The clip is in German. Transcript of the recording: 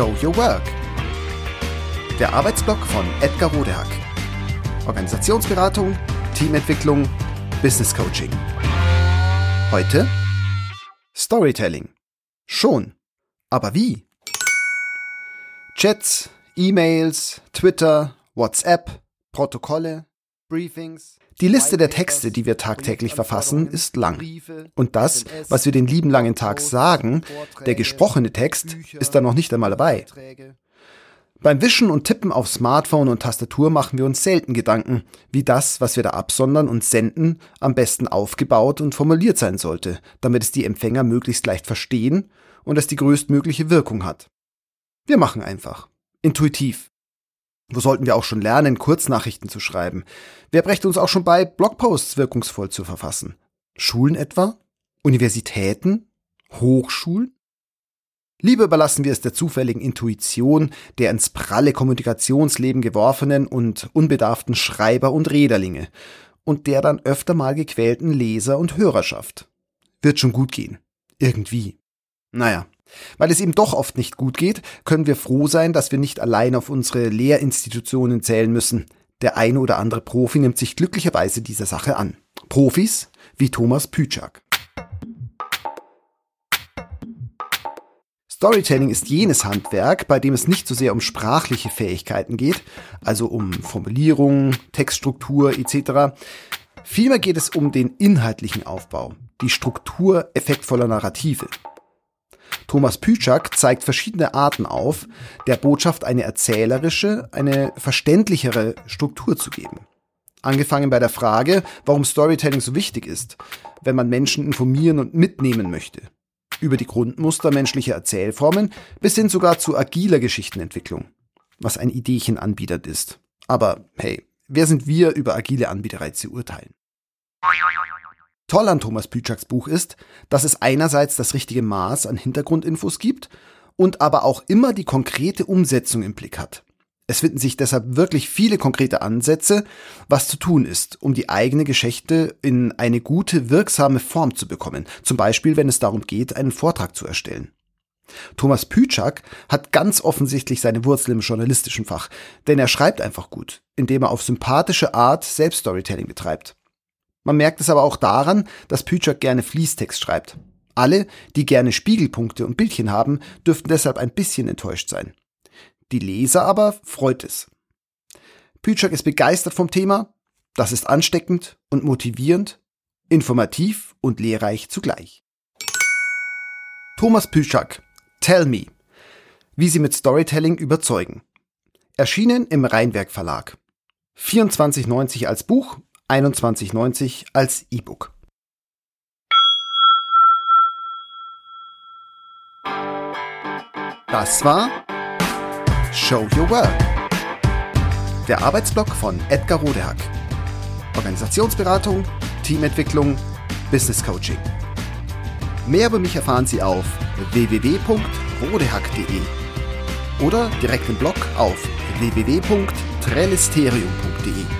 Show Your Work. Der Arbeitsblock von Edgar Rodehack. Organisationsberatung, Teamentwicklung, Business Coaching. Heute Storytelling. Schon. Aber wie? Chats, E-Mails, Twitter, WhatsApp, Protokolle, Briefings. Die Liste der Texte, die wir tagtäglich verfassen, ist lang. Und das, was wir den lieben langen Tag sagen, der gesprochene Text, ist da noch nicht einmal dabei. Beim Wischen und Tippen auf Smartphone und Tastatur machen wir uns selten Gedanken, wie das, was wir da absondern und senden, am besten aufgebaut und formuliert sein sollte, damit es die Empfänger möglichst leicht verstehen und es die größtmögliche Wirkung hat. Wir machen einfach. Intuitiv. Wo sollten wir auch schon lernen, Kurznachrichten zu schreiben? Wer brächte uns auch schon bei, Blogposts wirkungsvoll zu verfassen? Schulen etwa? Universitäten? Hochschulen? Lieber überlassen wir es der zufälligen Intuition der ins pralle Kommunikationsleben geworfenen und unbedarften Schreiber und Räderlinge und der dann öfter mal gequälten Leser und Hörerschaft. Wird schon gut gehen. Irgendwie. Naja, weil es ihm doch oft nicht gut geht, können wir froh sein, dass wir nicht allein auf unsere Lehrinstitutionen zählen müssen. Der eine oder andere Profi nimmt sich glücklicherweise dieser Sache an. Profis wie Thomas Pütschak. Storytelling ist jenes Handwerk, bei dem es nicht so sehr um sprachliche Fähigkeiten geht, also um Formulierung, Textstruktur etc. Vielmehr geht es um den inhaltlichen Aufbau, die Struktur effektvoller Narrative. Thomas Pütschak zeigt verschiedene Arten auf, der Botschaft eine erzählerische, eine verständlichere Struktur zu geben. Angefangen bei der Frage, warum Storytelling so wichtig ist, wenn man Menschen informieren und mitnehmen möchte. Über die Grundmuster menschlicher Erzählformen bis hin sogar zu agiler Geschichtenentwicklung. Was ein Ideechen anbietert ist. Aber hey, wer sind wir, über agile Anbieterei zu urteilen? Toll an Thomas Pütschaks Buch ist, dass es einerseits das richtige Maß an Hintergrundinfos gibt und aber auch immer die konkrete Umsetzung im Blick hat. Es finden sich deshalb wirklich viele konkrete Ansätze, was zu tun ist, um die eigene Geschichte in eine gute, wirksame Form zu bekommen. Zum Beispiel, wenn es darum geht, einen Vortrag zu erstellen. Thomas Pütschak hat ganz offensichtlich seine Wurzel im journalistischen Fach, denn er schreibt einfach gut, indem er auf sympathische Art Selbststorytelling betreibt. Man merkt es aber auch daran, dass Pütschak gerne Fließtext schreibt. Alle, die gerne Spiegelpunkte und Bildchen haben, dürften deshalb ein bisschen enttäuscht sein. Die Leser aber freut es. Pütschak ist begeistert vom Thema, das ist ansteckend und motivierend, informativ und lehrreich zugleich. Thomas Pütschak, Tell Me, wie Sie mit Storytelling überzeugen. Erschienen im Rheinwerk Verlag. 24,90 als Buch 21,90 als E-Book. Das war Show Your Work. Der Arbeitsblock von Edgar Rodehack. Organisationsberatung, Teamentwicklung, Business Coaching. Mehr über mich erfahren Sie auf www.rodehack.de oder direkt im Blog auf www.trellisterium.de.